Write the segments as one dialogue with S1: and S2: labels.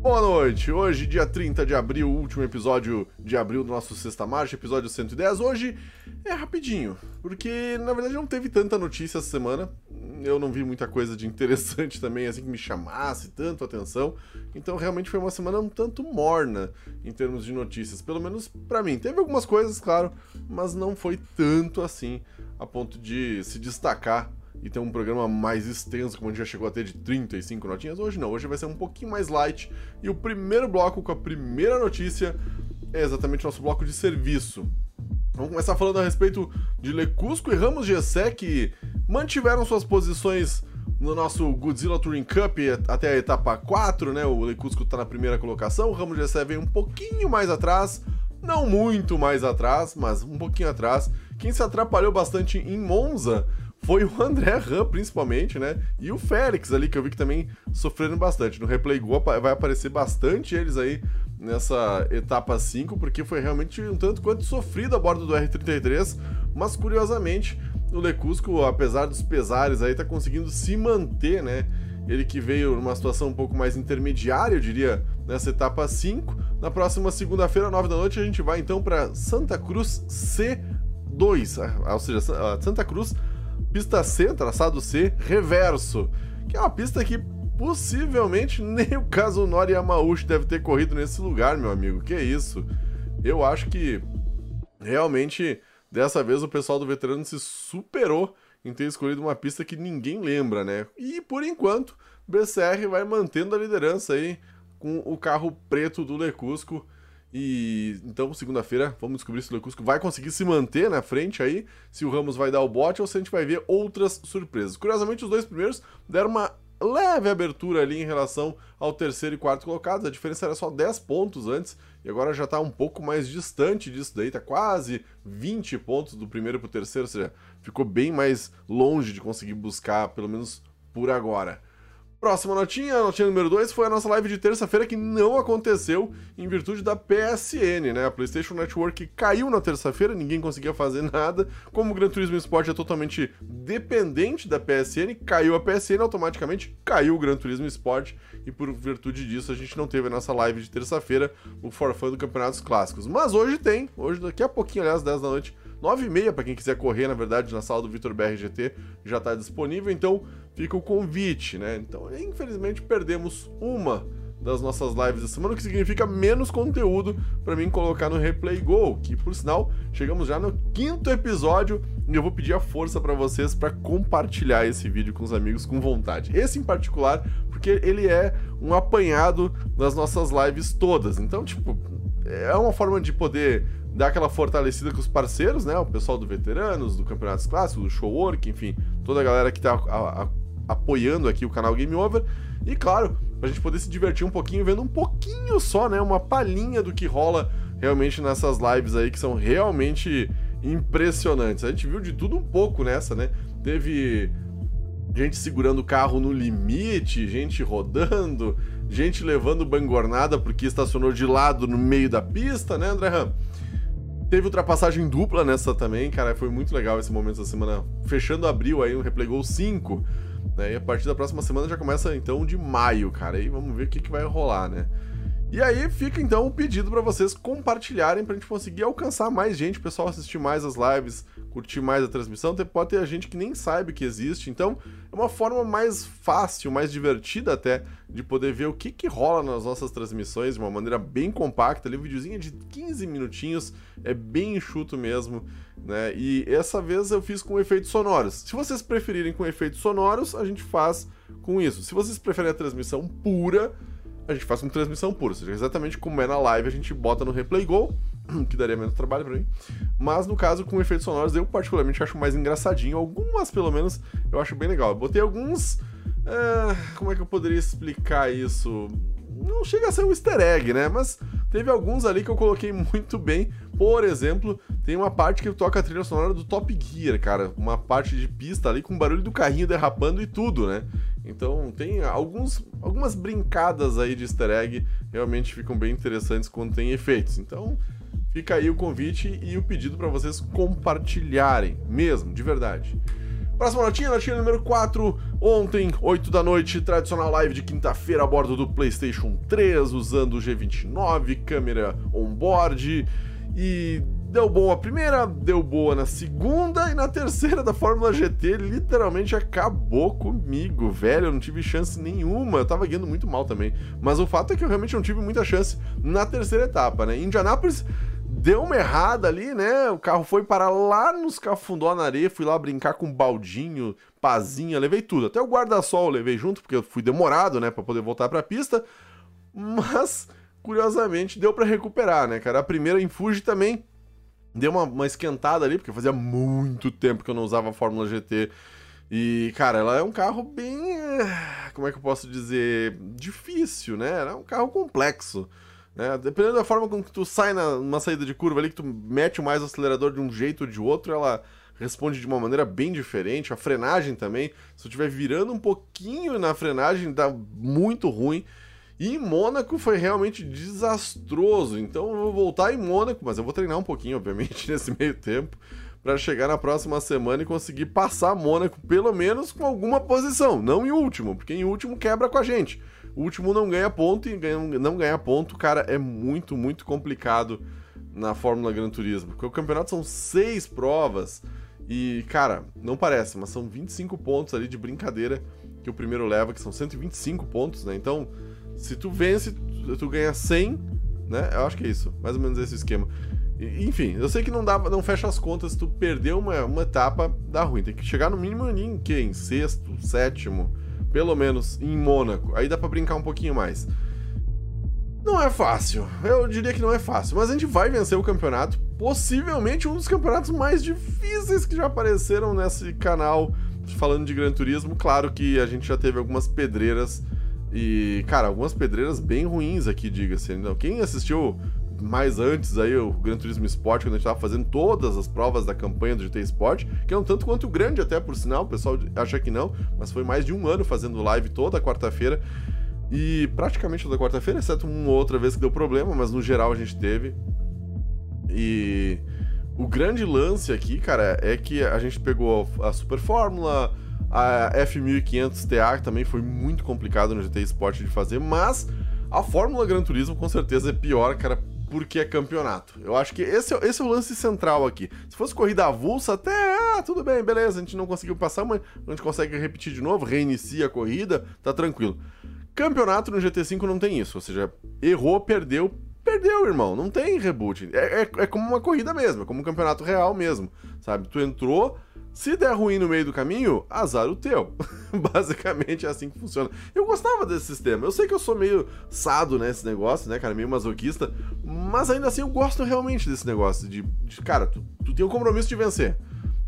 S1: Boa noite! Hoje, dia 30 de abril, último episódio de abril do nosso Sexta Marcha, episódio 110. Hoje é rapidinho, porque na verdade não teve tanta notícia essa semana. Eu não vi muita coisa de interessante também, assim, que me chamasse tanto a atenção. Então realmente foi uma semana um tanto morna em termos de notícias, pelo menos para mim. Teve algumas coisas, claro, mas não foi tanto assim a ponto de se destacar e ter um programa mais extenso, como a gente já chegou a ter de 35 notinhas. Hoje não, hoje vai ser um pouquinho mais light. E o primeiro bloco, com a primeira notícia, é exatamente o nosso bloco de serviço. Vamos começar falando a respeito de Lecusco e Ramos Gessé, que mantiveram suas posições no nosso Godzilla Touring Cup até a etapa 4, né? O Lecusco está na primeira colocação, o Ramos Gessé vem um pouquinho mais atrás, não muito mais atrás, mas um pouquinho atrás. Quem se atrapalhou bastante em Monza foi o André Ram, principalmente, né? E o Félix ali, que eu vi que também sofreram bastante. No Replay Go vai aparecer bastante eles aí nessa etapa 5, porque foi realmente um tanto quanto sofrido a bordo do R33, mas curiosamente o Lecusco, apesar dos pesares aí, tá conseguindo se manter, né? Ele que veio numa situação um pouco mais intermediária, eu diria, nessa etapa 5. Na próxima segunda-feira, 9 da noite, a gente vai então para Santa Cruz C2, ah, ou seja, Santa Cruz pista C, traçado C, reverso, que é uma pista que possivelmente nem o Kazunori Yamauchi deve ter corrido nesse lugar, meu amigo. Que isso? Eu acho que realmente dessa vez o pessoal do veterano se superou em ter escolhido uma pista que ninguém lembra, né? E por enquanto, BCR vai mantendo a liderança aí com o carro preto do Lecusco e então, segunda-feira, vamos descobrir se o Lecusco vai conseguir se manter na frente aí, se o Ramos vai dar o bote ou se a gente vai ver outras surpresas. Curiosamente, os dois primeiros deram uma leve abertura ali em relação ao terceiro e quarto colocados. A diferença era só 10 pontos antes e agora já está um pouco mais distante disso daí, tá quase 20 pontos do primeiro para o terceiro, ou seja, ficou bem mais longe de conseguir buscar, pelo menos por agora. Próxima notinha, notinha número 2, foi a nossa live de terça-feira que não aconteceu em virtude da PSN, né? A PlayStation Network caiu na terça-feira, ninguém conseguia fazer nada. Como o Gran Turismo Sport é totalmente dependente da PSN, caiu a PSN, automaticamente caiu o Gran Turismo Sport e por virtude disso a gente não teve a nossa live de terça-feira o forfã do Campeonatos Clássicos. Mas hoje tem, hoje daqui a pouquinho, aliás, 10 da noite, 9 e meia para quem quiser correr, na verdade, na sala do Vitor BRGT já está disponível, então fica o convite, né? Então, infelizmente, perdemos uma das nossas lives da semana, o que significa menos conteúdo para mim colocar no Replay Go, que por sinal, chegamos já no quinto episódio e eu vou pedir a força para vocês para compartilhar esse vídeo com os amigos com vontade. Esse em particular, porque ele é um apanhado das nossas lives todas. Então, tipo, é uma forma de poder dar aquela fortalecida com os parceiros, né? O pessoal do Veteranos, do Campeonatos Clássicos, do Showwork, enfim, toda a galera que tá a, a, apoiando aqui o canal Game Over. E claro, pra gente poder se divertir um pouquinho, vendo um pouquinho só, né? Uma palhinha do que rola realmente nessas lives aí, que são realmente impressionantes. A gente viu de tudo um pouco nessa, né? Teve gente segurando o carro no limite, gente rodando, gente levando bangornada porque estacionou de lado no meio da pista, né, André Ram? Teve ultrapassagem dupla nessa também, cara, foi muito legal esse momento da semana. Fechando abril aí, um Replay Gol 5, né? E a partir da próxima semana já começa então de maio, cara. E vamos ver o que, que vai rolar, né? E aí fica então o pedido para vocês compartilharem pra gente conseguir alcançar mais gente, o pessoal assistir mais as lives, curtir mais a transmissão. Pode ter gente que nem sabe que existe, então é uma forma mais fácil, mais divertida até de poder ver o que, que rola nas nossas transmissões de uma maneira bem compacta. Ali, um videozinho de 15 minutinhos, é bem enxuto mesmo, né? E essa vez eu fiz com efeitos sonoros. Se vocês preferirem com efeitos sonoros, a gente faz com isso. Se vocês preferem a transmissão pura, a gente faz com transmissão pura, ou seja, exatamente como é na live, a gente bota no Replay Go, que daria menos trabalho para mim. Mas no caso, com efeitos sonoros, eu particularmente acho mais engraçadinho. Algumas, pelo menos, eu acho bem legal. Eu botei alguns. Uh, como é que eu poderia explicar isso? Não chega a ser um easter egg, né? Mas teve alguns ali que eu coloquei muito bem. Por exemplo, tem uma parte que toca a trilha sonora do Top Gear, cara. Uma parte de pista ali com barulho do carrinho derrapando e tudo, né? Então tem alguns, algumas brincadas aí de easter egg realmente ficam bem interessantes quando tem efeitos. Então fica aí o convite e o pedido para vocês compartilharem, mesmo, de verdade. Próxima notinha, notinha número 4. Ontem, 8 da noite, tradicional live de quinta-feira a bordo do PlayStation 3, usando o G29, câmera on-board. E deu boa a primeira, deu boa na segunda e na terceira da Fórmula GT, literalmente acabou comigo, velho. Eu não tive chance nenhuma. Eu tava guiando muito mal também. Mas o fato é que eu realmente não tive muita chance na terceira etapa, né? Indianápolis deu uma errada ali, né? O carro foi para lá nos cafundó na areia, fui lá brincar com baldinho, pazinha, levei tudo. Até o guarda-sol levei junto, porque eu fui demorado, né, para poder voltar para a pista. Mas, curiosamente, deu para recuperar, né, cara? A primeira em Fuji também deu uma, uma esquentada ali, porque fazia muito tempo que eu não usava a Fórmula GT. E, cara, ela é um carro bem. Eh, como é que eu posso dizer? Difícil, né? Ela é um carro complexo. Né? Dependendo da forma como tu sai na, numa saída de curva ali, que tu mete mais o acelerador de um jeito ou de outro, ela responde de uma maneira bem diferente. A frenagem também, se eu estiver virando um pouquinho na frenagem, dá muito ruim. E em Mônaco foi realmente desastroso. Então eu vou voltar em Mônaco, mas eu vou treinar um pouquinho, obviamente, nesse meio tempo, para chegar na próxima semana e conseguir passar Mônaco, pelo menos com alguma posição, não em último, porque em último quebra com a gente. O último não ganha ponto e não ganha ponto, cara, é muito, muito complicado na Fórmula Gran Turismo. Porque o campeonato são seis provas e, cara, não parece, mas são 25 pontos ali de brincadeira que o primeiro leva, que são 125 pontos, né? Então, se tu vence, tu ganha 100, né? Eu acho que é isso, mais ou menos esse esquema. enfim, eu sei que não dá, não fecha as contas, se tu perder uma, uma etapa, dá ruim. Tem que chegar no mínimo em, que, em sexto, sétimo, pelo menos em Mônaco. Aí dá para brincar um pouquinho mais. Não é fácil, eu diria que não é fácil, mas a gente vai vencer o campeonato, possivelmente um dos campeonatos mais difíceis que já apareceram nesse canal falando de Gran Turismo. Claro que a gente já teve algumas pedreiras e, cara, algumas pedreiras bem ruins aqui, diga-se. Então, quem assistiu mais antes aí o Gran Turismo Sport, quando a gente estava fazendo todas as provas da campanha do GT Sport, que é um tanto quanto grande até por sinal, o pessoal acha que não, mas foi mais de um ano fazendo live toda quarta-feira. E praticamente toda quarta-feira, exceto uma outra vez que deu problema, mas no geral a gente teve. E o grande lance aqui, cara, é que a gente pegou a Super Fórmula, a F1500 TA, que também foi muito complicado no GT Sport de fazer, mas a Fórmula Gran Turismo com certeza é pior, cara, porque é campeonato. Eu acho que esse é, esse é o lance central aqui. Se fosse corrida avulsa, até, ah, tudo bem, beleza, a gente não conseguiu passar, mas a gente consegue repetir de novo, reinicia a corrida, tá tranquilo. Campeonato no GT5 não tem isso, ou seja, errou, perdeu, perdeu, irmão. Não tem reboot. É, é, é como uma corrida mesmo, é como um campeonato real mesmo, sabe? Tu entrou, se der ruim no meio do caminho, azar o teu. Basicamente é assim que funciona. Eu gostava desse sistema. Eu sei que eu sou meio sado nesse negócio, né, cara? Meio masoquista. Mas ainda assim eu gosto realmente desse negócio. De, de cara, tu, tu tem o compromisso de vencer.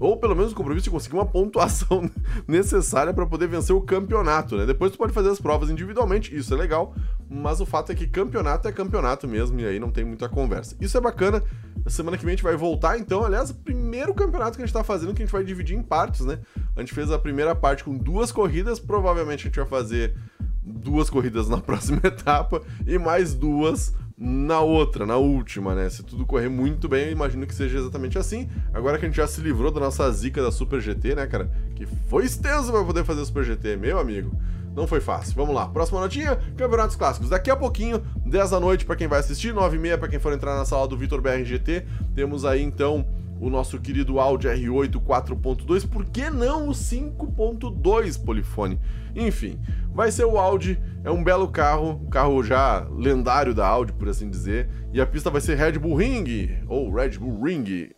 S1: Ou pelo menos o compromisso de conseguir uma pontuação necessária para poder vencer o campeonato, né? Depois tu pode fazer as provas individualmente, isso é legal, mas o fato é que campeonato é campeonato mesmo, e aí não tem muita conversa. Isso é bacana. Semana que vem a gente vai voltar, então, aliás, o primeiro campeonato que a gente tá fazendo, que a gente vai dividir em partes, né? A gente fez a primeira parte com duas corridas, provavelmente a gente vai fazer duas corridas na próxima etapa e mais duas na outra, na última, né? Se tudo correr muito bem, eu imagino que seja exatamente assim. Agora que a gente já se livrou da nossa zica da Super GT, né, cara? Que foi extenso para poder fazer Super GT, meu amigo. Não foi fácil. Vamos lá. Próxima notinha: Campeonatos Clássicos. Daqui a pouquinho, 10 da noite para quem vai assistir, 9 e meia para quem for entrar na sala do Vitor BRGT. Temos aí então o nosso querido Audi R8 4.2, por que não o 5.2 Polifone? Enfim, vai ser o Audi, é um belo carro, um carro já lendário da Audi, por assim dizer, e a pista vai ser Red Bull Ring, ou Red Bull Ring.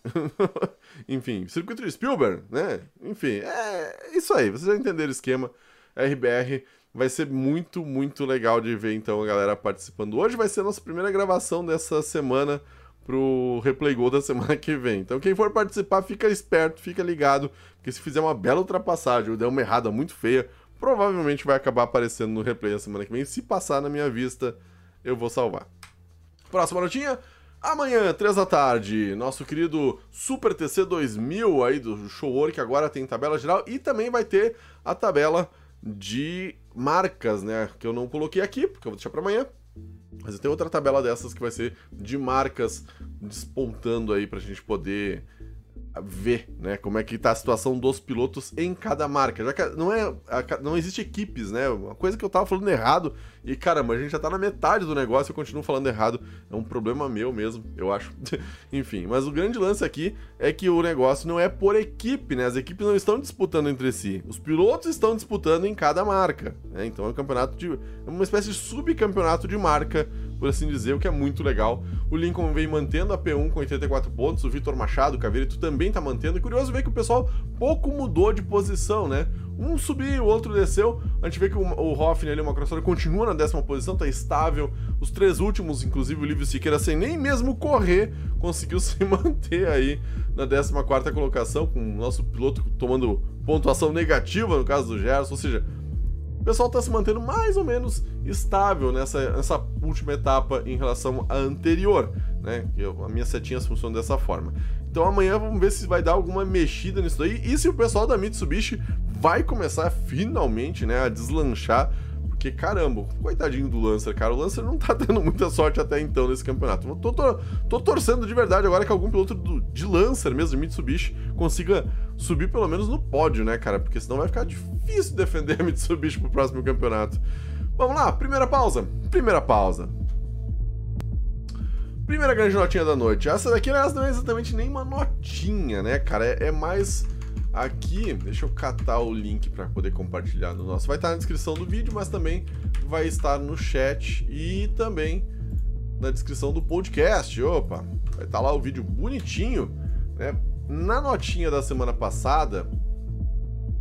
S1: Enfim, circuito de Spielberg, né? Enfim, é isso aí, vocês já entenderam o esquema. RBR vai ser muito, muito legal de ver então a galera participando. Hoje vai ser a nossa primeira gravação dessa semana pro Replay Gol da semana que vem. Então quem for participar, fica esperto, fica ligado, porque se fizer uma bela ultrapassagem ou der uma errada muito feia, provavelmente vai acabar aparecendo no replay da semana que vem. Se passar na minha vista, eu vou salvar. Próxima notinha. Amanhã, 3 da tarde, nosso querido Super TC 2000 aí do Show que agora tem tabela geral e também vai ter a tabela de marcas, né? Que eu não coloquei aqui, porque eu vou deixar para amanhã. Mas tem outra tabela dessas que vai ser de marcas despontando aí pra gente poder ver, né, como é que tá a situação dos pilotos em cada marca. Já que não é não existe equipes, né? Uma coisa que eu tava falando errado e caramba, a gente já tá na metade do negócio e eu continuo falando errado. É um problema meu mesmo, eu acho. Enfim, mas o grande lance aqui é que o negócio não é por equipe, né? As equipes não estão disputando entre si. Os pilotos estão disputando em cada marca, né? Então é um campeonato de é uma espécie de subcampeonato de marca por assim dizer, o que é muito legal. O Lincoln vem mantendo a P1 com 84 pontos, o Vitor Machado, o Caveirito também tá mantendo. E curioso ver que o pessoal pouco mudou de posição, né? Um subiu, o outro desceu. A gente vê que o, o Hoffman ali, o Macrossori, continua na décima posição, tá estável. Os três últimos, inclusive o Livio Siqueira, sem nem mesmo correr, conseguiu se manter aí na décima quarta colocação, com o nosso piloto tomando pontuação negativa no caso do Gerson, ou seja, o pessoal está se mantendo mais ou menos estável nessa, nessa última etapa em relação à anterior, né? Eu, a minha setinha funciona dessa forma. Então amanhã vamos ver se vai dar alguma mexida nisso daí e se o pessoal da Mitsubishi vai começar finalmente, né, a deslanchar porque, caramba, coitadinho do Lancer, cara. O Lancer não tá tendo muita sorte até então nesse campeonato. Tô, tô, tô torcendo de verdade agora que algum piloto do, de Lancer mesmo, de Mitsubishi, consiga subir pelo menos no pódio, né, cara? Porque senão vai ficar difícil defender a Mitsubishi pro próximo campeonato. Vamos lá, primeira pausa. Primeira pausa. Primeira grande notinha da noite. Essa daqui não é exatamente nem uma notinha, né, cara? É, é mais Aqui, deixa eu catar o link para poder compartilhar no nosso. Vai estar na descrição do vídeo, mas também vai estar no chat e também na descrição do podcast. Opa, vai estar lá o vídeo bonitinho, né? Na notinha da semana passada,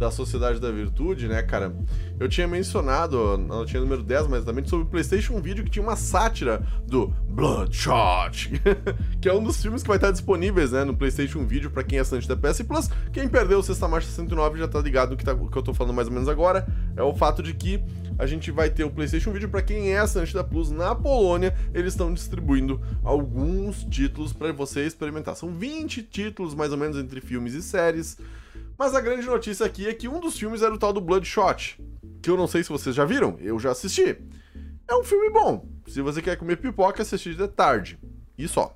S1: da Sociedade da Virtude, né, cara? Eu tinha mencionado na notinha número 10, mais exatamente, sobre o PlayStation Video que tinha uma sátira do Bloodshot, que é um dos filmes que vai estar disponíveis, né, no PlayStation Video para quem é assinante da PS Plus. Quem perdeu o Sexta Marcha 109 já tá ligado no que, tá, que eu tô falando mais ou menos agora. É o fato de que a gente vai ter o PlayStation Video para quem é assinante da Plus na Polônia. Eles estão distribuindo alguns títulos para você experimentar. São 20 títulos mais ou menos entre filmes e séries. Mas a grande notícia aqui é que um dos filmes era o tal do Bloodshot, que eu não sei se vocês já viram, eu já assisti. É um filme bom. Se você quer comer pipoca, assistir de tarde. E só.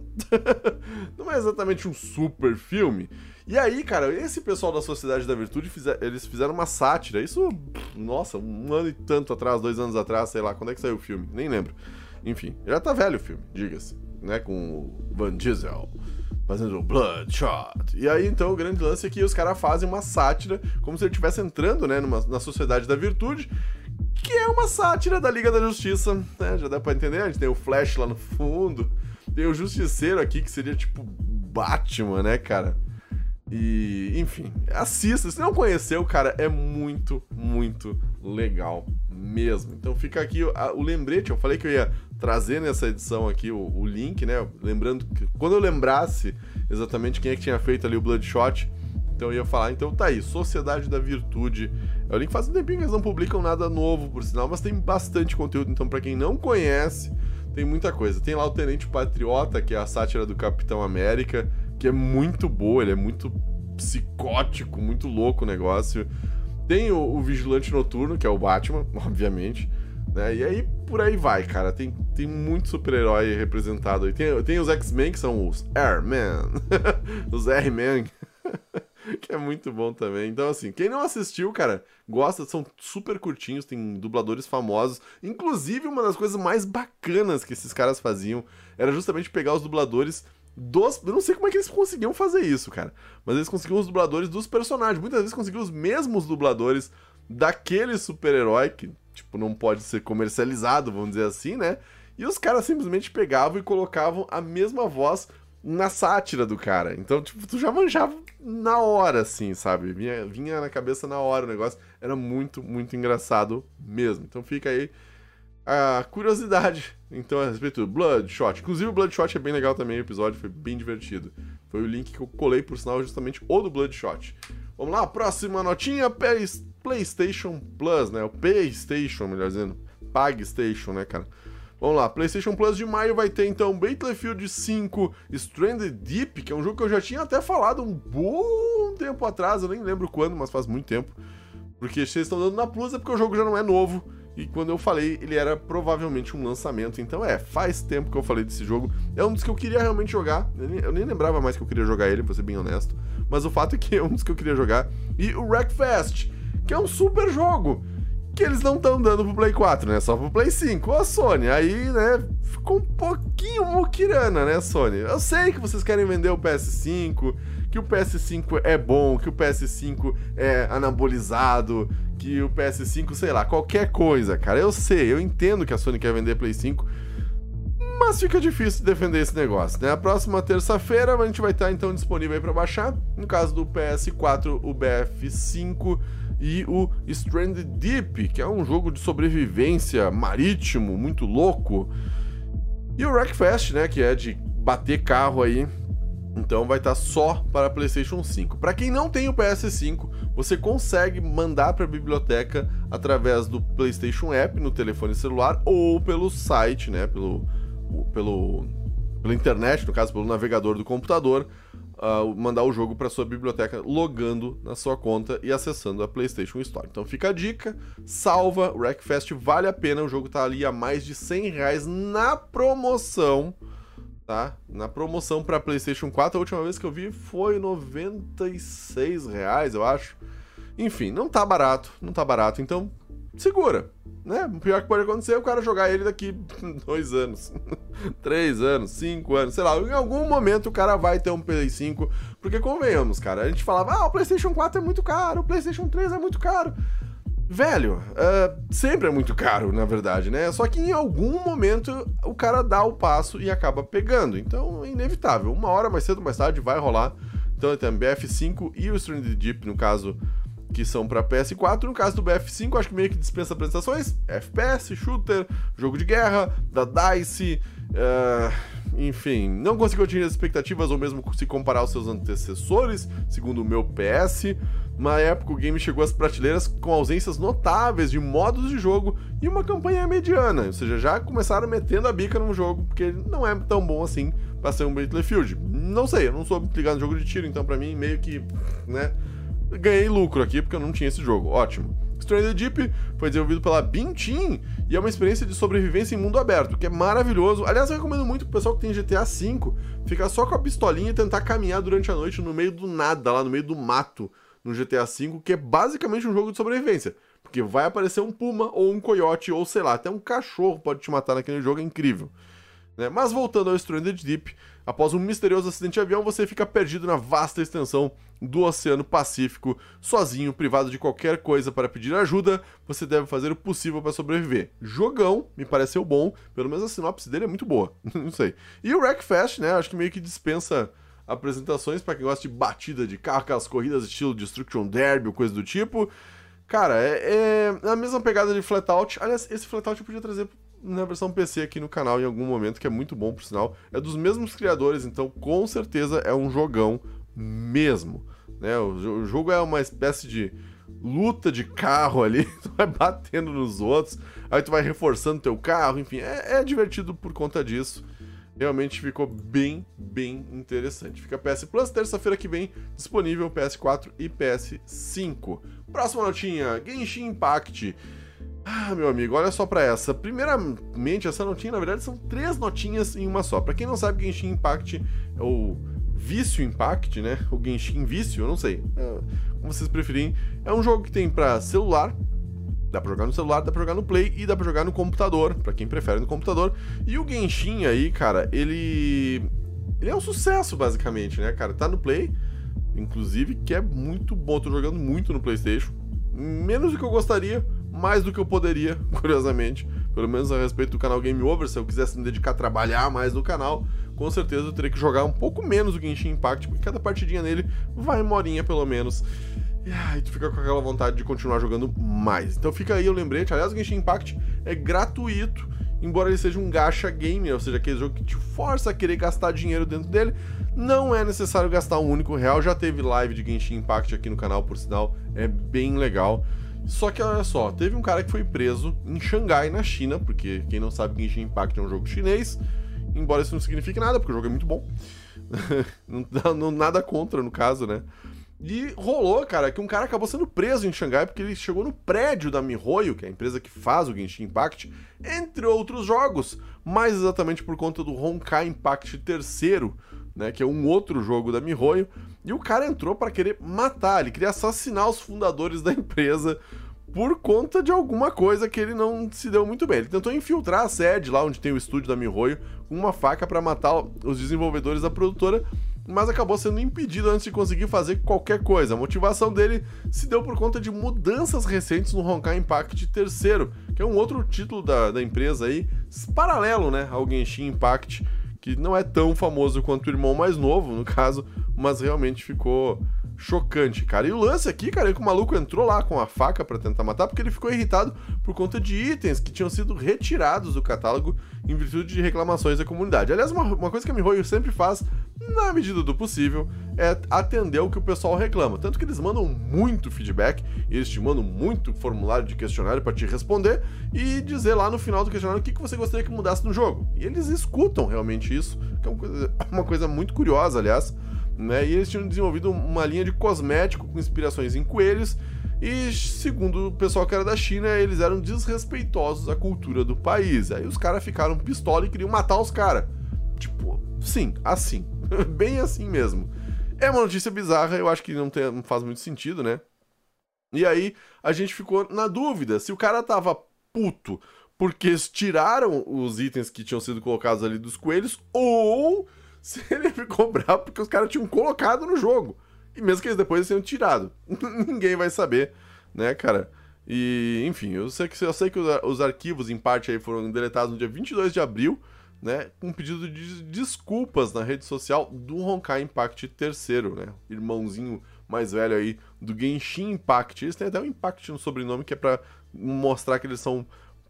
S1: não é exatamente um super filme. E aí, cara, esse pessoal da Sociedade da Virtude, eles fizeram uma sátira. Isso, nossa, um ano e tanto atrás, dois anos atrás, sei lá, quando é que saiu o filme? Nem lembro. Enfim, já tá velho o filme, diga-se, né? Com o Van Diesel fazendo Bloodshot. E aí, então, o grande lance é que os caras fazem uma sátira, como se ele estivesse entrando, né, numa, na Sociedade da Virtude, que é uma sátira da Liga da Justiça, né? Já dá pra entender, a gente tem o Flash lá no fundo, tem o Justiceiro aqui, que seria tipo Batman, né, cara? E, enfim, assista. Se não conheceu, cara, é muito, muito legal mesmo. Então fica aqui o, lembrete. Eu falei que eu ia trazer nessa edição aqui o, o, link, né? Lembrando que quando eu lembrasse exatamente quem é que tinha feito ali o Bloodshot, então eu ia falar, então tá aí, Sociedade da Virtude. É o link faz um tempinho que eles não publicam nada novo, por sinal, mas tem bastante conteúdo, então para quem não conhece, tem muita coisa. Tem lá o Tenente Patriota, que é a sátira do Capitão América, que é muito boa, ele é muito psicótico, muito louco o negócio. Tem o, o Vigilante Noturno, que é o Batman, obviamente. Né? E aí por aí vai, cara. Tem, tem muito super-herói representado aí. Tem, tem os X-Men, que são os Airmen. os R-Men. que é muito bom também. Então, assim, quem não assistiu, cara, gosta, são super curtinhos, tem dubladores famosos. Inclusive, uma das coisas mais bacanas que esses caras faziam era justamente pegar os dubladores dos. Eu não sei como é que eles conseguiam fazer isso, cara. Mas eles conseguiam os dubladores dos personagens. Muitas vezes conseguiam os mesmos dubladores daquele super-herói que, tipo, não pode ser comercializado, vamos dizer assim, né? E os caras simplesmente pegavam e colocavam a mesma voz na sátira do cara. Então, tipo, tu já manjava na hora, assim, sabe? Vinha, vinha na cabeça na hora o negócio. Era muito, muito engraçado mesmo. Então fica aí a curiosidade, então, a respeito do Bloodshot. Inclusive, o Bloodshot é bem legal também, o episódio foi bem divertido. Foi o link que eu colei, por sinal, justamente o do Bloodshot. Vamos lá, próxima notinha, PlayStation Plus, né? O PlayStation, melhor dizendo. PagStation, né, cara? Vamos lá, PlayStation Plus de maio vai ter então Battlefield 5 Stranded Deep, que é um jogo que eu já tinha até falado um bom tempo atrás, eu nem lembro quando, mas faz muito tempo. Porque vocês estão dando na Plus é porque o jogo já não é novo. E quando eu falei, ele era provavelmente um lançamento. Então é, faz tempo que eu falei desse jogo. É um dos que eu queria realmente jogar. Eu nem, lembrava mais que eu queria jogar ele, pra ser bem honesto. mas o fato é que é um dos que eu queria jogar. E o Wreckfest, que é um super jogo que eles não estão dando pro Play 4, né? Só pro Play 5. Ô, Sony, aí, né, ficou um pouquinho muquirana, né, Sony? Eu sei que vocês querem vender o PS5, que o PS5 é bom, que o PS5 é anabolizado, que o PS5, sei lá, qualquer coisa, cara. Eu sei, eu entendo que a Sony quer vender Play 5, mas fica difícil defender esse negócio, né? A próxima terça-feira a gente vai estar então disponível aí para baixar. No caso do PS4, o BF5 e o Stranded Deep, que é um jogo de sobrevivência marítimo muito louco. E o Wreckfest, né, que é de bater carro aí. Então vai estar só para PlayStation 5. Para quem não tem o PS5, você consegue mandar para a biblioteca através do PlayStation App no telefone celular ou pelo site, né, pelo pelo pela internet, no caso pelo navegador do computador, uh, mandar o jogo para sua biblioteca logando na sua conta e acessando a PlayStation Store. Então fica a dica, salva, Wreckfest vale a pena, o jogo tá ali a mais de 100 reais na promoção, tá? Na promoção para PlayStation 4, a última vez que eu vi foi 96 reais, eu acho. Enfim, não tá barato, não tá barato, então segura, né? O pior que pode acontecer é o cara jogar ele daqui dois anos, três anos, cinco anos, sei lá. Em algum momento o cara vai ter um Play 5. Porque convenhamos, cara. A gente falava, ah, o PlayStation 4 é muito caro, o PlayStation 3 é muito caro. Velho, uh, sempre é muito caro, na verdade, né? Só que em algum momento o cara dá o passo e acaba pegando. Então é inevitável. Uma hora mais cedo ou mais tarde vai rolar. Então tem BF5 e o Stranded Deep, no caso, que são para PS4. No caso do BF5, acho que meio que dispensa apresentações. FPS, shooter, jogo de guerra, da DICE. Uh, enfim, não conseguiu atingir as expectativas ou mesmo se comparar aos seus antecessores, segundo o meu PS. Na época, o game chegou às prateleiras com ausências notáveis de modos de jogo e uma campanha mediana, ou seja, já começaram metendo a bica no jogo, porque ele não é tão bom assim para ser um Battlefield. Não sei, eu não sou ligado no jogo de tiro, então para mim meio que, né, ganhei lucro aqui porque eu não tinha esse jogo. Ótimo. Stranded Deep foi desenvolvido pela Beam Team e é uma experiência de sobrevivência em mundo aberto, que é maravilhoso. Aliás, eu recomendo muito pro pessoal que tem GTA V ficar só com a pistolinha e tentar caminhar durante a noite no meio do nada, lá no meio do mato, no GTA V, que é basicamente um jogo de sobrevivência. Porque vai aparecer um puma ou um coiote ou sei lá, até um cachorro pode te matar naquele jogo, é incrível. Né? Mas voltando ao Stranded Deep, após um misterioso acidente de avião, você fica perdido na vasta extensão do Oceano Pacífico, sozinho, privado de qualquer coisa para pedir ajuda, você deve fazer o possível para sobreviver. Jogão, me pareceu bom, pelo menos a sinopse dele é muito boa, não sei. E o Wreckfest, né, acho que meio que dispensa apresentações para quem gosta de batida de carro, aquelas corridas estilo Destruction Derby ou coisa do tipo. Cara, é, é a mesma pegada de Flatout. Aliás, esse Flatout eu podia trazer na versão PC aqui no canal em algum momento, que é muito bom, por sinal. É dos mesmos criadores, então com certeza é um jogão mesmo. Né? O, o jogo é uma espécie de luta de carro ali, tu vai batendo nos outros, aí tu vai reforçando teu carro, enfim, é, é divertido por conta disso. Realmente ficou bem, bem interessante. Fica PS Plus, terça-feira que vem, disponível PS4 e PS5. Próxima notinha, Genshin Impact. Ah, meu amigo, olha só para essa. Primeiramente, essa notinha, na verdade, são três notinhas em uma só. Para quem não sabe, Genshin Impact é o Vício Impact, né? O Genshin Vício, eu não sei. É, como vocês preferirem. É um jogo que tem para celular, Dá pra jogar no celular, dá pra jogar no Play e dá pra jogar no computador, para quem prefere no computador. E o Genshin aí, cara, ele. Ele é um sucesso, basicamente, né, cara? Tá no Play, inclusive, que é muito bom. Tô jogando muito no PlayStation. Menos do que eu gostaria, mais do que eu poderia, curiosamente. Pelo menos a respeito do canal Game Over. Se eu quisesse me dedicar a trabalhar mais no canal, com certeza eu teria que jogar um pouco menos o Genshin Impact, porque cada partidinha nele vai uma horinha pelo menos. E aí tu fica com aquela vontade de continuar jogando mais. Então fica aí o lembrete. Aliás, o Genshin Impact é gratuito, embora ele seja um gacha game, ou seja, aquele jogo que te força a querer gastar dinheiro dentro dele. Não é necessário gastar um único real. Já teve live de Genshin Impact aqui no canal, por sinal, é bem legal. Só que olha só, teve um cara que foi preso em Xangai, na China, porque quem não sabe, Genshin Impact é um jogo chinês, embora isso não signifique nada, porque o jogo é muito bom. não, não, nada contra, no caso, né? E rolou, cara, que um cara acabou sendo preso em Xangai porque ele chegou no prédio da MiHoYo, que é a empresa que faz o Genshin Impact, entre outros jogos, mais exatamente por conta do Honkai Impact terceiro, né, que é um outro jogo da MiHoYo, e o cara entrou para querer matar, ele queria assassinar os fundadores da empresa por conta de alguma coisa que ele não se deu muito bem. Ele tentou infiltrar a sede lá onde tem o estúdio da MiHoYo com uma faca para matar os desenvolvedores da produtora, mas acabou sendo impedido antes de conseguir fazer qualquer coisa. A motivação dele se deu por conta de mudanças recentes no Honkai Impact terceiro, que é um outro título da, da empresa aí, paralelo né, ao Genshin Impact, que não é tão famoso quanto o irmão mais novo, no caso, mas realmente ficou chocante, cara. E o lance aqui, cara, é que o maluco entrou lá com a faca para tentar matar porque ele ficou irritado por conta de itens que tinham sido retirados do catálogo em virtude de reclamações da comunidade. Aliás, uma, uma coisa que a MiHoYo sempre faz, na medida do possível, é atender o que o pessoal reclama. Tanto que eles mandam muito feedback, eles te mandam muito formulário de questionário para te responder e dizer lá no final do questionário o que, que você gostaria que mudasse no jogo. E eles escutam realmente isso, que é uma coisa, uma coisa muito curiosa, aliás né? E eles tinham desenvolvido uma linha de cosmético com inspirações em coelhos. E segundo o pessoal que era da China, eles eram desrespeitosos à cultura do país. Aí os caras ficaram pistola e queriam matar os caras. Tipo, sim, assim. Bem assim mesmo. É uma notícia bizarra, eu acho que não, tem, não faz muito sentido, né? E aí a gente ficou na dúvida se o cara tava puto porque tiraram os itens que tinham sido colocados ali dos coelhos ou se ele ficou bravo porque os caras tinham colocado no jogo. E mesmo que eles depois tenham tirado. Ninguém vai saber, né, cara? E, enfim, eu sei que, eu sei que os arquivos, em parte, aí foram deletados no dia 22 de abril, né? Um pedido de desculpas na rede social do Honkai Impact terceiro, né? Irmãozinho mais velho aí do Genshin Impact. Eles têm até um Impact no sobrenome que é para mostrar que eles são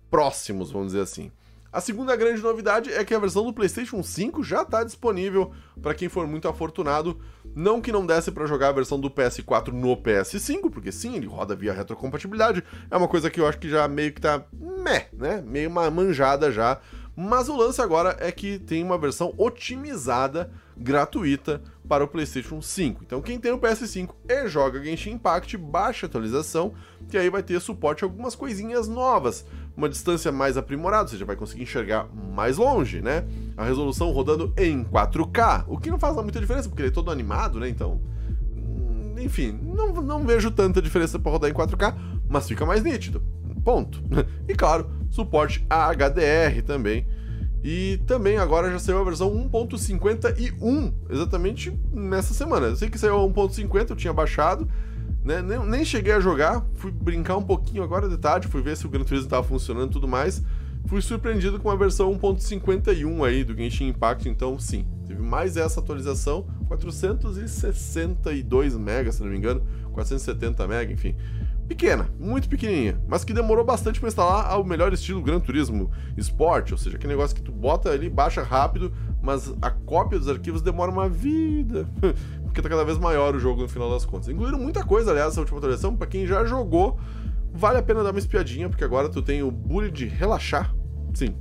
S1: próximos, vamos dizer assim. A segunda grande novidade é que a versão do PlayStation 5 já está disponível para quem for muito afortunado. Não que não desse para jogar a versão do PS4 no PS5, porque sim, ele roda via retrocompatibilidade. É uma coisa que eu acho que já meio que tá meh, né? Meio uma manjada já. Mas o lance agora é que tem uma versão otimizada, gratuita, para o PlayStation 5. Então, quem tem o PS5 e joga Genshin Impact, baixa a atualização, que aí vai ter suporte a algumas coisinhas novas uma distância mais aprimorada, ou seja, vai conseguir enxergar mais longe, né? A resolução rodando em 4K, o que não faz muita diferença, porque ele é todo animado, né? Então, hum, enfim, não, não vejo tanta diferença para rodar em 4K, mas fica mais nítido. Ponto. E claro, suporte a HDR também. E também agora já saiu a versão 1.51, exatamente nessa semana. Eu sei que saiu a 1.50, eu tinha baixado, né? Nem, nem, cheguei a jogar, fui brincar um pouquinho agora de tarde, fui ver se o Gran Turismo estava funcionando e tudo mais. Fui surpreendido com a versão 1.51 aí do Genshin Impact, então sim, teve mais essa atualização, 462 MB, se não me engano, 470 MB, enfim. Pequena, muito pequenininha, mas que demorou bastante para instalar ao melhor estilo Gran Turismo Sport, ou seja, aquele negócio que tu bota ali, baixa rápido, mas a cópia dos arquivos demora uma vida. porque tá cada vez maior o jogo no final das contas. Incluíram muita coisa, aliás, essa última atualização, para quem já jogou, vale a pena dar uma espiadinha, porque agora tu tem o bully de relaxar. Sim.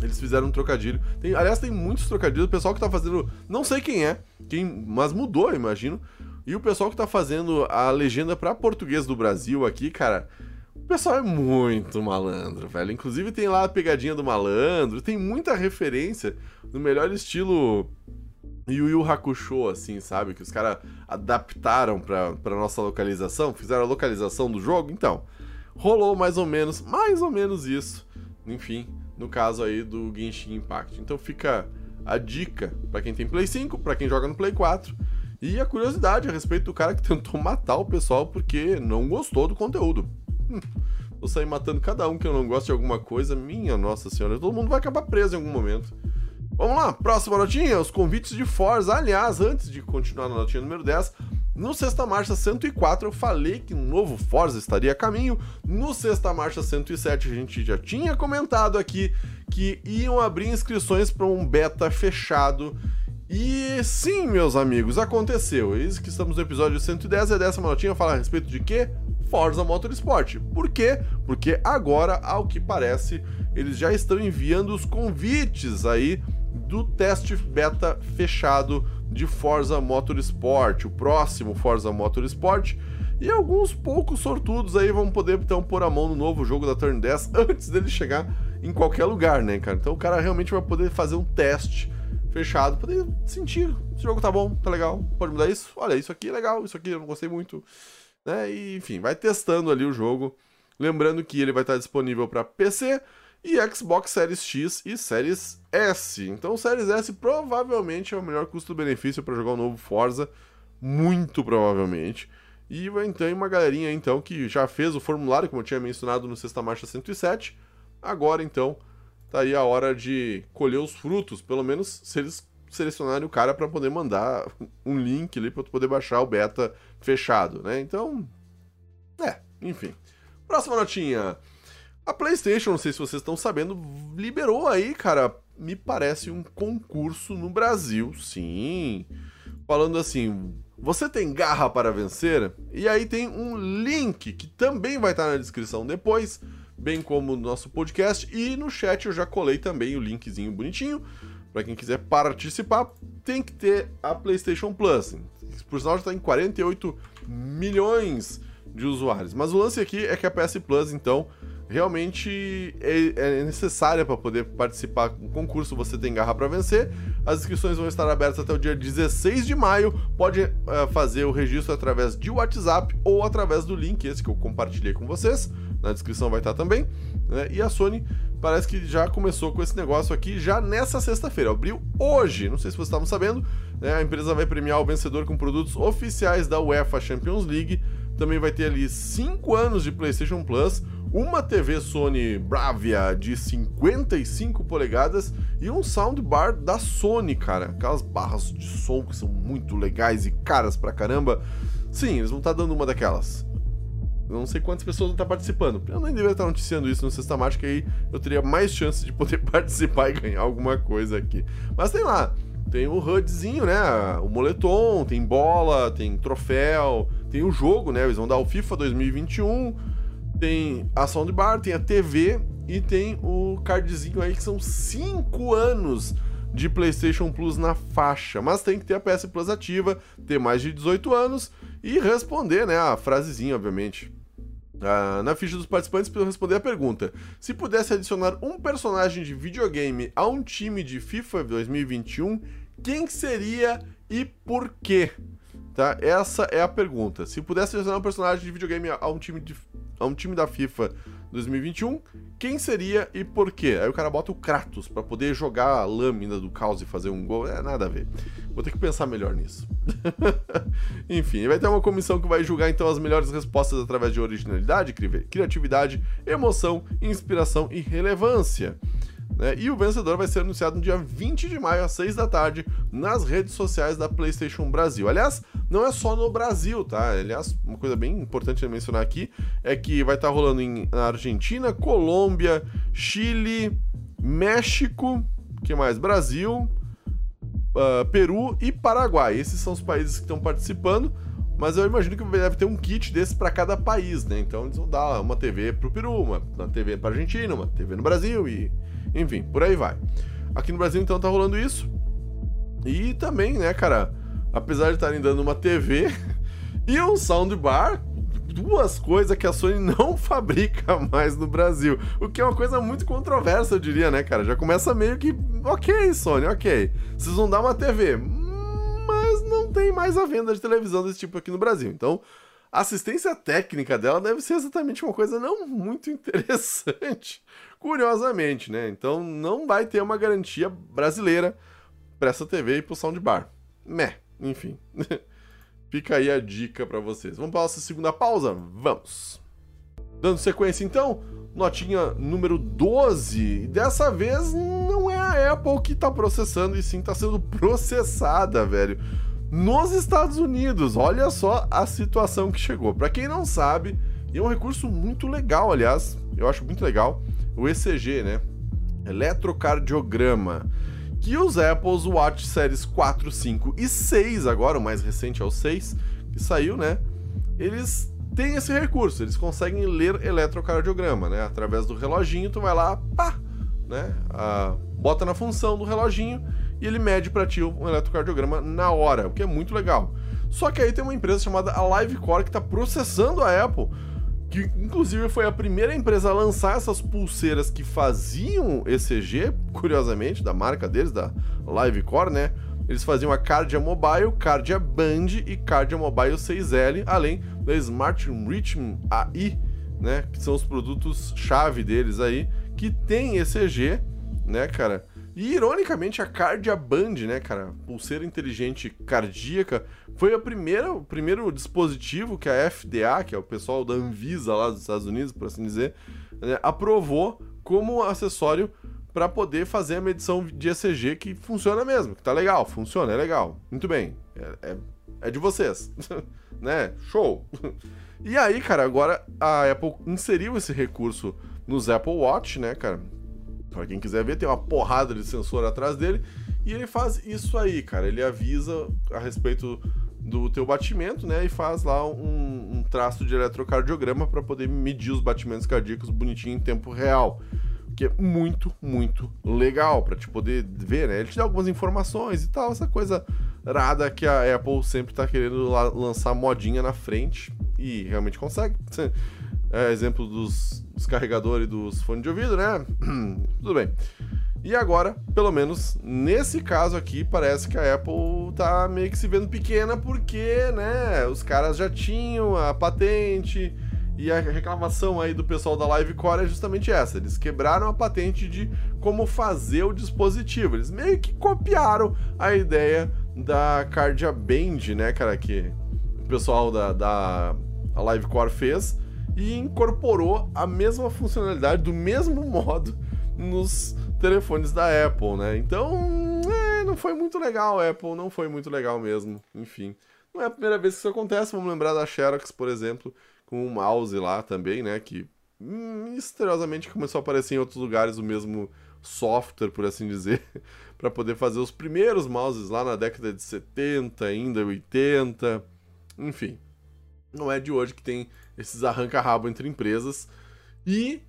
S1: Eles fizeram um trocadilho. Tem, aliás, tem muitos trocadilhos. O pessoal que tá fazendo. Não sei quem é, quem, mas mudou, imagino. E o pessoal que tá fazendo a legenda para português do Brasil aqui, cara. O pessoal é muito malandro, velho. Inclusive tem lá a pegadinha do malandro, tem muita referência no melhor estilo Yu Yu Hakusho, assim, sabe? Que os caras adaptaram pra, pra nossa localização, fizeram a localização do jogo. Então, rolou mais ou menos, mais ou menos isso. Enfim, no caso aí do Genshin Impact. Então fica a dica para quem tem Play 5, para quem joga no Play 4. E a curiosidade a respeito do cara que tentou matar o pessoal porque não gostou do conteúdo. Hum, vou sair matando cada um que eu não gosto de alguma coisa, minha nossa senhora, todo mundo vai acabar preso em algum momento. Vamos lá, próxima notinha, os convites de Forza. Aliás, antes de continuar na notinha número 10, no Sexta Marcha 104 eu falei que um novo Forza estaria a caminho. No Sexta Marcha 107 a gente já tinha comentado aqui que iam abrir inscrições para um beta fechado. E sim, meus amigos, aconteceu. Eis que estamos no episódio 110 e a décima notinha fala a respeito de quê? Forza Motorsport. Por quê? Porque agora, ao que parece, eles já estão enviando os convites aí do teste beta fechado de Forza Motorsport, o próximo Forza Motorsport. E alguns poucos sortudos aí vão poder então pôr a mão no novo jogo da Turn 10 antes dele chegar em qualquer lugar, né, cara? Então o cara realmente vai poder fazer um teste fechado, poder sentir, esse jogo tá bom, tá legal, pode mudar isso, olha, isso aqui é legal, isso aqui eu não gostei muito, né? E, enfim, vai testando ali o jogo. Lembrando que ele vai estar disponível para PC e Xbox Series X e Series S. Então, Series S provavelmente é o melhor custo-benefício para jogar o novo Forza, muito provavelmente. E vai então uma galerinha então que já fez o formulário, como eu tinha mencionado no Sexta Marcha 107. Agora então tá aí a hora de colher os frutos, pelo menos se eles selecionarem o cara para poder mandar um link ali para poder baixar o beta fechado, né? Então, é, enfim. Próxima notinha. A PlayStation, não sei se vocês estão sabendo, liberou aí, cara, me parece um concurso no Brasil, sim. Falando assim, você tem garra para vencer? E aí tem um link que também vai estar na descrição depois, bem como no nosso podcast e no chat eu já colei também o linkzinho bonitinho para quem quiser participar. Tem que ter a PlayStation Plus. Por sinal já está em 48 milhões de usuários. Mas o lance aqui é que a PS Plus, então, realmente é, é necessária para poder participar do concurso. Você tem garra para vencer. As inscrições vão estar abertas até o dia 16 de maio. Pode uh, fazer o registro através de WhatsApp ou através do link esse que eu compartilhei com vocês. Na descrição vai estar também. Né? E a Sony parece que já começou com esse negócio aqui já nessa sexta-feira. Abriu hoje. Não sei se vocês estavam sabendo. Né? A empresa vai premiar o vencedor com produtos oficiais da UEFA Champions League também vai ter ali 5 anos de PlayStation Plus, uma TV Sony Bravia de 55 polegadas e um soundbar da Sony, cara. Aquelas barras de som que são muito legais e caras pra caramba. Sim, eles vão estar tá dando uma daquelas. Eu não sei quantas pessoas vão estar tá participando. Eu nem deveria estar tá noticiando isso no Sexta Mágica, aí eu teria mais chance de poder participar e ganhar alguma coisa aqui. Mas tem lá, tem o HUDzinho, né? O moletom, tem bola, tem troféu, tem o jogo, né? Eles vão dar o FIFA 2021, tem a soundbar, tem a TV e tem o cardzinho aí que são 5 anos de PlayStation Plus na faixa, mas tem que ter a PS Plus ativa, ter mais de 18 anos e responder, né, a frasezinha, obviamente. Ah, na ficha dos participantes, para responder a pergunta: se pudesse adicionar um personagem de videogame a um time de FIFA 2021, quem seria e por quê? Tá? Essa é a pergunta. Se pudesse adicionar um personagem de videogame a um time, de, a um time da FIFA 2021, quem seria e por quê? Aí o cara bota o Kratos para poder jogar a lâmina do caos e fazer um gol. É nada a ver. Vou ter que pensar melhor nisso. Enfim, vai ter uma comissão que vai julgar então as melhores respostas através de originalidade, criatividade, emoção, inspiração e relevância. Né? E o vencedor vai ser anunciado no dia 20 de maio, às 6 da tarde, nas redes sociais da PlayStation Brasil. Aliás, não é só no Brasil, tá? Aliás, uma coisa bem importante de mencionar aqui é que vai estar rolando em, na Argentina, Colômbia, Chile, México, que mais? Brasil, uh, Peru e Paraguai. Esses são os países que estão participando. Mas eu imagino que deve ter um kit desse para cada país, né? Então eles vão dar uma TV pro Peru, uma, uma TV para Argentina, uma TV no Brasil e enfim, por aí vai. Aqui no Brasil então tá rolando isso. E também, né, cara, apesar de estarem dando uma TV e um soundbar, duas coisas que a Sony não fabrica mais no Brasil. O que é uma coisa muito controversa, eu diria, né, cara? Já começa meio que, ok, Sony, ok. Vocês vão dar uma TV, tem mais a venda de televisão desse tipo aqui no Brasil. Então, a assistência técnica dela deve ser exatamente uma coisa não muito interessante. Curiosamente, né? Então não vai ter uma garantia brasileira para essa TV e pro soundbar. Meh, enfim. Fica aí a dica para vocês. Vamos para a nossa segunda pausa? Vamos! Dando sequência então, notinha número 12. Dessa vez não é a Apple que está processando, e sim está sendo processada, velho. Nos Estados Unidos, olha só a situação que chegou. Para quem não sabe, é um recurso muito legal, aliás, eu acho muito legal o ECG, né? Eletrocardiograma, que os Apples Watch Series 4, 5 e 6, agora o mais recente é o 6, que saiu, né? Eles têm esse recurso, eles conseguem ler eletrocardiograma, né? Através do reloginho, tu vai lá, pá, né? Ah, bota na função do reloginho e ele mede para ti um eletrocardiograma na hora, o que é muito legal. Só que aí tem uma empresa chamada Alivecore que está processando a Apple que inclusive foi a primeira empresa a lançar essas pulseiras que faziam ECG, curiosamente, da marca deles, da Livecore, né? Eles faziam a Cardia Mobile, Cardia Band e Cardia Mobile 6L, além da Smart Rhythm AI, né? Que são os produtos chave deles aí, que tem ECG, né, cara? E ironicamente a Cardia Band, né, cara, pulseira inteligente cardíaca, foi a primeira, o primeiro dispositivo que a FDA, que é o pessoal da Anvisa lá dos Estados Unidos, por assim dizer, né, aprovou como acessório para poder fazer a medição de ECG que funciona mesmo, que tá legal, funciona, é legal. Muito bem, é, é, é de vocês, né? Show! E aí, cara, agora a Apple inseriu esse recurso nos Apple Watch, né, cara? Pra quem quiser ver, tem uma porrada de sensor atrás dele e ele faz isso aí, cara. Ele avisa a respeito do teu batimento, né? E faz lá um, um traço de eletrocardiograma para poder medir os batimentos cardíacos bonitinho em tempo real que é muito, muito legal para te poder ver, né? Ele te dá algumas informações e tal, essa coisa rada que a Apple sempre tá querendo lançar modinha na frente e realmente consegue. É, exemplo dos, dos carregadores dos fones de ouvido, né? Tudo bem. E agora, pelo menos nesse caso aqui, parece que a Apple tá meio que se vendo pequena porque, né, os caras já tinham a patente, e a reclamação aí do pessoal da Livecore é justamente essa. Eles quebraram a patente de como fazer o dispositivo. Eles meio que copiaram a ideia da Cardia Band, né, cara, que o pessoal da, da Livecore fez e incorporou a mesma funcionalidade do mesmo modo nos telefones da Apple, né? Então, é, não foi muito legal, Apple, não foi muito legal mesmo. Enfim, não é a primeira vez que isso acontece. Vamos lembrar da Xerox, por exemplo, com o mouse lá também, né? Que misteriosamente começou a aparecer em outros lugares o mesmo software, por assim dizer, para poder fazer os primeiros mouses lá na década de 70, ainda 80. Enfim, não é de hoje que tem esses arranca-rabo entre empresas. E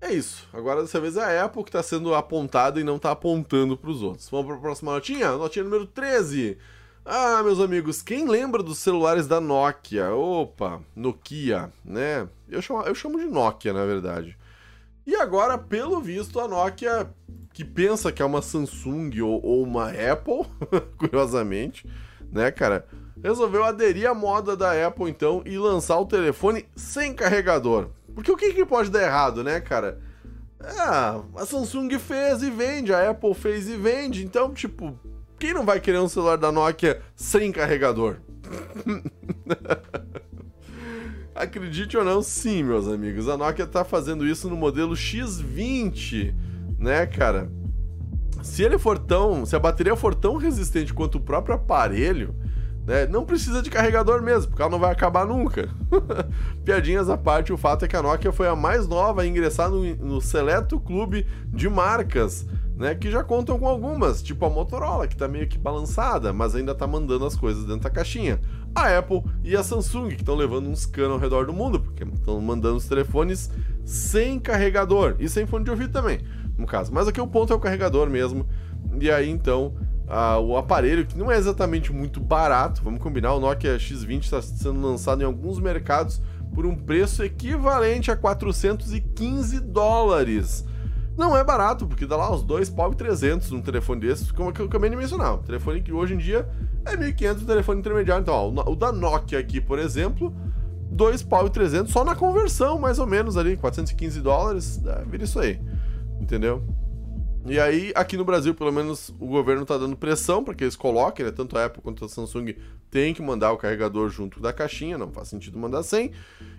S1: é isso. Agora dessa vez é a Apple que está sendo apontada e não está apontando para os outros. Vamos para a próxima notinha? Notinha número 13. Ah, meus amigos, quem lembra dos celulares da Nokia? Opa, Nokia, né? Eu chamo, eu chamo de Nokia, na verdade. E agora, pelo visto, a Nokia, que pensa que é uma Samsung ou, ou uma Apple, curiosamente, né, cara, resolveu aderir à moda da Apple, então, e lançar o telefone sem carregador. Porque o que, que pode dar errado, né, cara? Ah, a Samsung fez e vende, a Apple fez e vende, então, tipo, quem não vai querer um celular da Nokia sem carregador? Acredite ou não, sim, meus amigos. A Nokia tá fazendo isso no modelo X20, né, cara? Se ele for tão, se a bateria for tão resistente quanto o próprio aparelho, né, não precisa de carregador mesmo, porque ela não vai acabar nunca. Piadinhas à parte, o fato é que a Nokia foi a mais nova a ingressar no, no seleto clube de marcas né, que já contam com algumas, tipo a Motorola, que tá meio que balançada, mas ainda tá mandando as coisas dentro da caixinha. A Apple e a Samsung, que estão levando uns canos ao redor do mundo, porque estão mandando os telefones sem carregador e sem fone de ouvido também, no caso. Mas aqui o ponto é o carregador mesmo. E aí então, o aparelho, que não é exatamente muito barato, vamos combinar, o Nokia X20 está sendo lançado em alguns mercados por um preço equivalente a 415 dólares. Não é barato, porque dá lá uns dois pau e 300 num telefone desses, como eu acabei de mencionar. Um telefone que hoje em dia é 1.500 telefone intermediário. Então, ó, o da Nokia aqui, por exemplo, dois pau e 300 só na conversão, mais ou menos ali, 415 dólares, é, vira isso aí. Entendeu? E aí, aqui no Brasil, pelo menos, o governo tá dando pressão para que eles coloquem, né? Tanto a Apple quanto a Samsung tem que mandar o carregador junto da caixinha, não faz sentido mandar sem.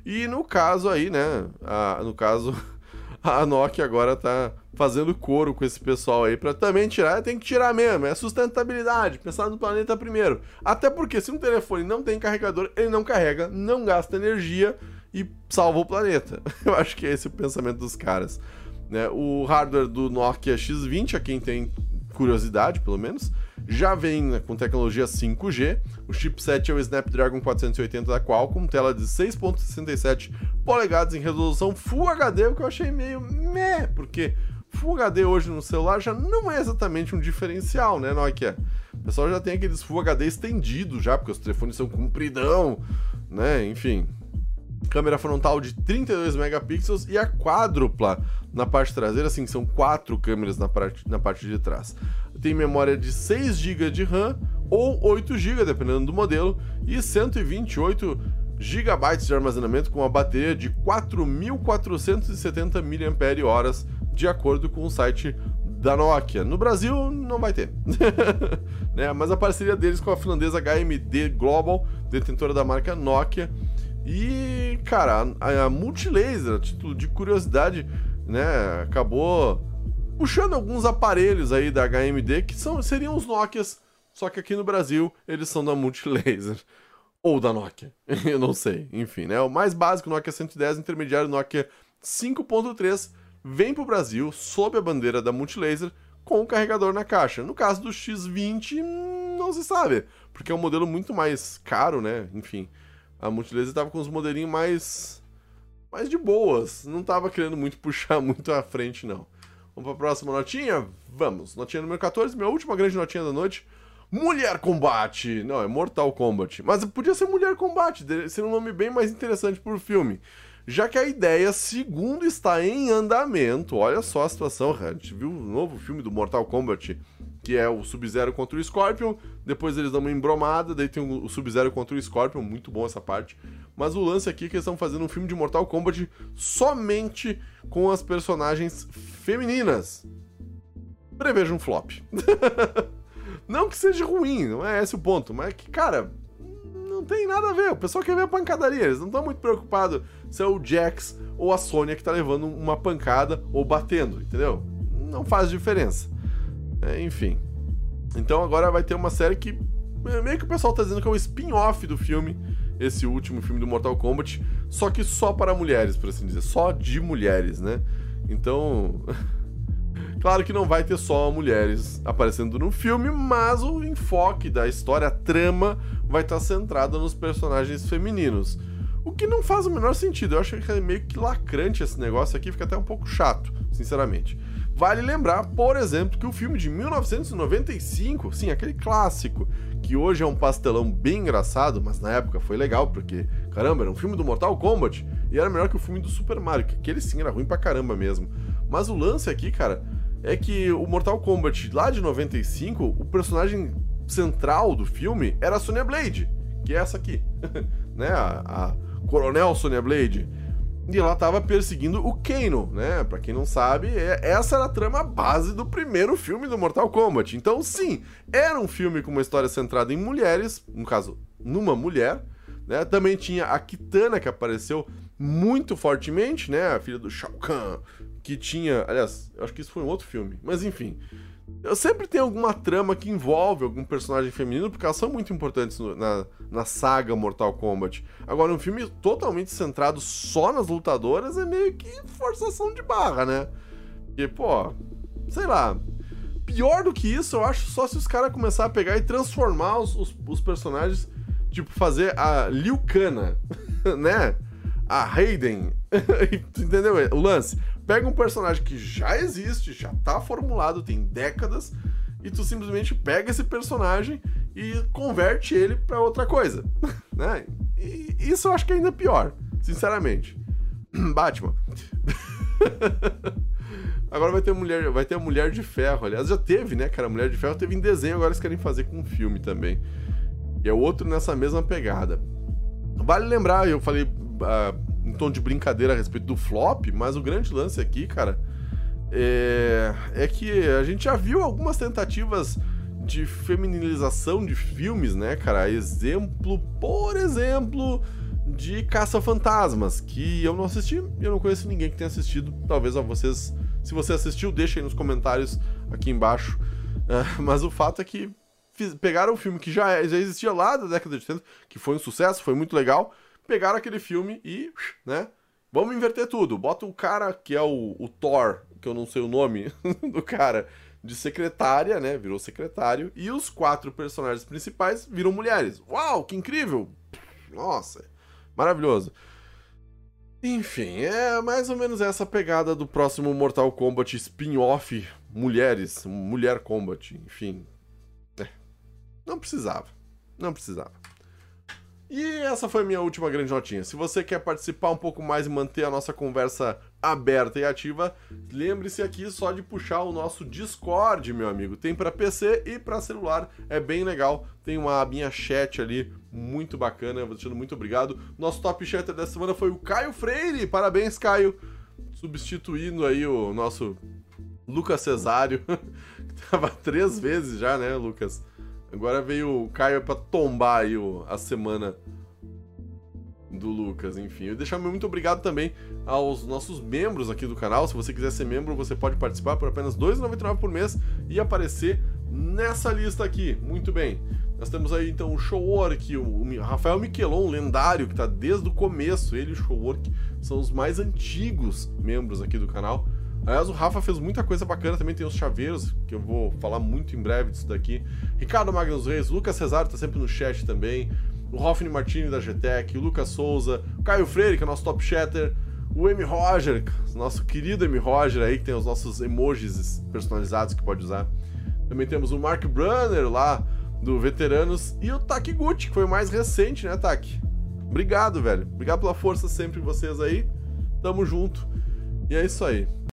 S1: E no caso aí, né? A, no caso, a Nokia agora tá fazendo coro com esse pessoal aí para também tirar, tem que tirar mesmo, é sustentabilidade, pensar no planeta primeiro. Até porque se um telefone não tem carregador, ele não carrega, não gasta energia e salva o planeta. Eu acho que é esse o pensamento dos caras. Né? O hardware do Nokia X20, a quem tem curiosidade, pelo menos, já vem né, com tecnologia 5G. O chipset é o Snapdragon 480 da Qualcomm, tela de 6.67 polegadas em resolução Full HD, o que eu achei meio meh, porque Full HD hoje no celular já não é exatamente um diferencial, né, Nokia? O pessoal já tem aqueles Full HD estendidos já, porque os telefones são compridão, né? Enfim. Câmera frontal de 32 megapixels e a quádrupla na parte traseira, assim, são quatro câmeras na parte, na parte de trás. Tem memória de 6 GB de RAM ou 8 GB, dependendo do modelo, e 128 GB de armazenamento com uma bateria de 4.470 mAh, de acordo com o site da Nokia. No Brasil não vai ter, né? Mas a parceria deles com a finlandesa HMD Global, detentora da marca Nokia, e, cara, a, a Multilaser, a título de curiosidade, né, acabou puxando alguns aparelhos aí da HMD que são, seriam os Nokias, só que aqui no Brasil eles são da Multilaser. Ou da Nokia, eu não sei. Enfim, né? O mais básico, Nokia 110, intermediário Nokia 5.3, vem para o Brasil sob a bandeira da Multilaser com o carregador na caixa. No caso do X20, não se sabe, porque é um modelo muito mais caro, né? Enfim, a Multilaser tava com os modelinhos mais mais de boas, não tava querendo muito puxar muito à frente não. Vamos para a próxima notinha? Vamos. Notinha número 14, minha última grande notinha da noite. Mulher Combate! Não, é Mortal Kombat. Mas podia ser Mulher Combate, ser um nome bem mais interessante pro filme já que a ideia, segundo está em andamento, olha só a situação, a gente viu o novo filme do Mortal Kombat, que é o Sub-Zero contra o Scorpion, depois eles dão uma embromada, daí tem o Sub-Zero contra o Scorpion, muito bom essa parte, mas o lance aqui é que eles estão fazendo um filme de Mortal Kombat somente com as personagens femininas. Preveja um flop. não que seja ruim, não é esse o ponto, mas é que, cara, não tem nada a ver. O pessoal quer ver a pancadaria. Eles não estão muito preocupados se é o Jax ou a Sônia que tá levando uma pancada ou batendo, entendeu? Não faz diferença. É, enfim. Então agora vai ter uma série que é, meio que o pessoal tá dizendo que é um spin-off do filme, esse último filme do Mortal Kombat, só que só para mulheres, por assim dizer, só de mulheres, né? Então, Claro que não vai ter só mulheres aparecendo no filme, mas o enfoque da história, a trama, vai estar centrada nos personagens femininos. O que não faz o menor sentido. Eu acho que é meio que lacrante esse negócio aqui, fica até um pouco chato, sinceramente. Vale lembrar, por exemplo, que o filme de 1995, sim, aquele clássico, que hoje é um pastelão bem engraçado, mas na época foi legal, porque, caramba, era um filme do Mortal Kombat e era melhor que o filme do Super Mario, que aquele sim era ruim pra caramba mesmo. Mas o lance aqui, cara, é que o Mortal Kombat lá de 95, o personagem central do filme era a Sonya Blade, que é essa aqui, né? A, a, Coronel Sonya Blade. E ela tava perseguindo o Kano, né? Pra quem não sabe, é, essa era a trama base do primeiro filme do Mortal Kombat. Então, sim, era um filme com uma história centrada em mulheres, no caso, numa mulher, né? Também tinha a Kitana, que apareceu muito fortemente, né? A filha do Shao Kahn, que tinha. Aliás, eu acho que isso foi um outro filme. Mas enfim. Sempre tenho alguma trama que envolve algum personagem feminino, porque elas são muito importantes no, na, na saga Mortal Kombat. Agora, um filme totalmente centrado só nas lutadoras é meio que forçação de barra, né? Porque, pô, sei lá. Pior do que isso, eu acho só se os caras começar a pegar e transformar os, os, os personagens, tipo, fazer a Liu Kana, né? A Raiden. Entendeu o lance? Pega um personagem que já existe, já tá formulado, tem décadas, e tu simplesmente pega esse personagem e converte ele para outra coisa, né? E isso eu acho que é ainda pior, sinceramente. Batman. agora vai ter mulher, vai ter a Mulher de Ferro, aliás já teve, né, cara? A Mulher de Ferro teve em desenho, agora eles querem fazer com um filme também. E é outro nessa mesma pegada. Vale lembrar, eu falei uh, em tom de brincadeira a respeito do flop, mas o grande lance aqui, cara, é, é que a gente já viu algumas tentativas de feminilização de filmes, né, cara? Exemplo, por exemplo, de Caça-Fantasmas, que eu não assisti e eu não conheço ninguém que tenha assistido. Talvez a vocês, se você assistiu, deixe aí nos comentários aqui embaixo. Uh, mas o fato é que fiz, pegaram um filme que já, já existia lá da década de 80, que foi um sucesso, foi muito legal, pegaram aquele filme e, né? Vamos inverter tudo. Bota o cara que é o, o Thor, que eu não sei o nome do cara, de secretária, né? Virou secretário. E os quatro personagens principais viram mulheres. Uau, que incrível! Nossa, maravilhoso. Enfim, é mais ou menos essa pegada do próximo Mortal Kombat spin-off Mulheres, Mulher Kombat, enfim. É. Não precisava. Não precisava. E essa foi a minha última grande notinha. Se você quer participar um pouco mais e manter a nossa conversa aberta e ativa, lembre-se aqui só de puxar o nosso Discord, meu amigo. Tem para PC e para celular, é bem legal. Tem uma abinha chat ali, muito bacana. Vou deixando muito obrigado. Nosso top chatter dessa semana foi o Caio Freire. Parabéns, Caio. Substituindo aí o nosso Lucas Cesário, que tava três vezes já, né, Lucas? Agora veio o Caio pra tombar aí o, a semana do Lucas, enfim. Eu deixar muito obrigado também aos nossos membros aqui do canal. Se você quiser ser membro, você pode participar por apenas R$ 2,99 por mês e aparecer nessa lista aqui. Muito bem. Nós temos aí então o Showwork, o Rafael Miquelon, lendário, que está desde o começo. Ele e o Showwork são os mais antigos membros aqui do canal. Aliás, o Rafa fez muita coisa bacana, também tem os chaveiros, que eu vou falar muito em breve disso daqui. Ricardo Magnus Reis, Lucas Cesário tá sempre no chat também. O Rofni Martini da GTEC, o Lucas Souza, o Caio Freire, que é nosso top chatter, o M. Roger, nosso querido M. Roger aí, que tem os nossos emojis personalizados que pode usar. Também temos o Mark Brunner lá, do Veteranos, e o Taki Gucci, que foi o mais recente, né, Taki? Obrigado, velho. Obrigado pela força sempre vocês aí. Tamo junto. E é isso aí.